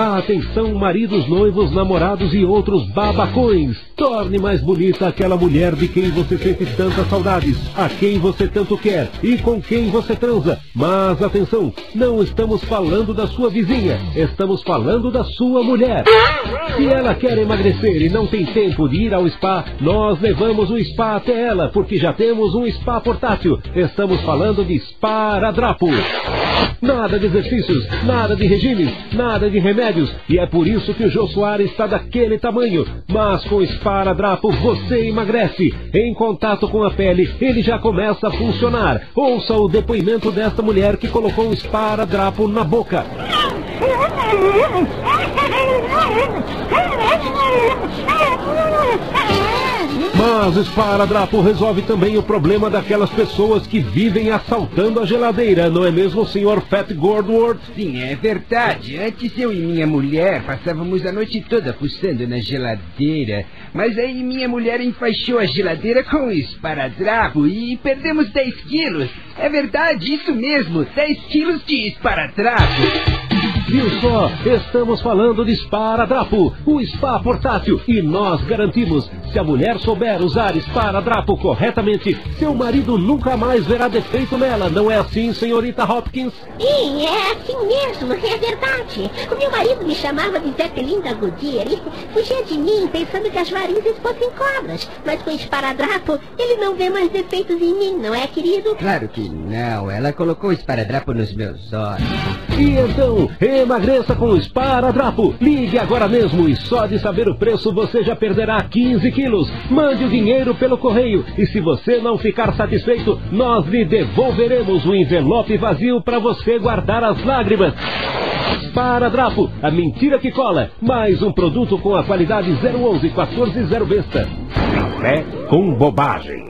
Atenção, maridos, noivos, namorados e outros babacões. Torne mais bonita aquela mulher de quem você sente tantas saudades, a quem você tanto quer e com quem você transa. Mas atenção, não estamos falando da sua vizinha, estamos falando da sua mulher. Se ela quer emagrecer e não tem tempo de ir ao spa, nós levamos o spa até ela, porque já temos um spa portátil. Estamos falando de Sparadrapo. Nada de exercícios, nada de regimes, nada de remédios. E é por isso que o Jô Soares está daquele tamanho. Mas com o Sparadrapo você emagrece. Em contato com a pele, ele já começa a funcionar. Ouça o depoimento desta mulher que colocou um Sparadrapo na boca. Mas o esparadrapo resolve também o problema daquelas pessoas que vivem assaltando a geladeira, não é mesmo, senhor Fat Gordworth? Sim, é verdade. Antes eu e minha mulher passávamos a noite toda fuçando na geladeira. Mas aí minha mulher enfaixou a geladeira com esparadrapo e perdemos 10 quilos. É verdade, isso mesmo, 10 quilos de esparadrapo. Viu só? Estamos falando de Sparadrapo, o spa portátil. E nós garantimos, se a mulher souber usar Sparadrapo corretamente, seu marido nunca mais verá defeito nela. Não é assim, senhorita Hopkins? Sim, é assim mesmo, é verdade. O meu marido me chamava de Zeppelin da Goodyear e fugia de mim pensando que as varizes fossem cobras. Mas com esparadrapo, ele não vê mais defeitos em mim, não é, querido? Claro que não, ela colocou o esparadrapo nos meus olhos. E então, emagreça com o Sparadrapo. Ligue agora mesmo e só de saber o preço você já perderá 15 quilos. Mande o dinheiro pelo correio e se você não ficar satisfeito, nós lhe devolveremos o envelope vazio para você guardar as lágrimas. Sparadrapo, a mentira que cola. Mais um produto com a qualidade 011 140 Besta. Café com bobagem.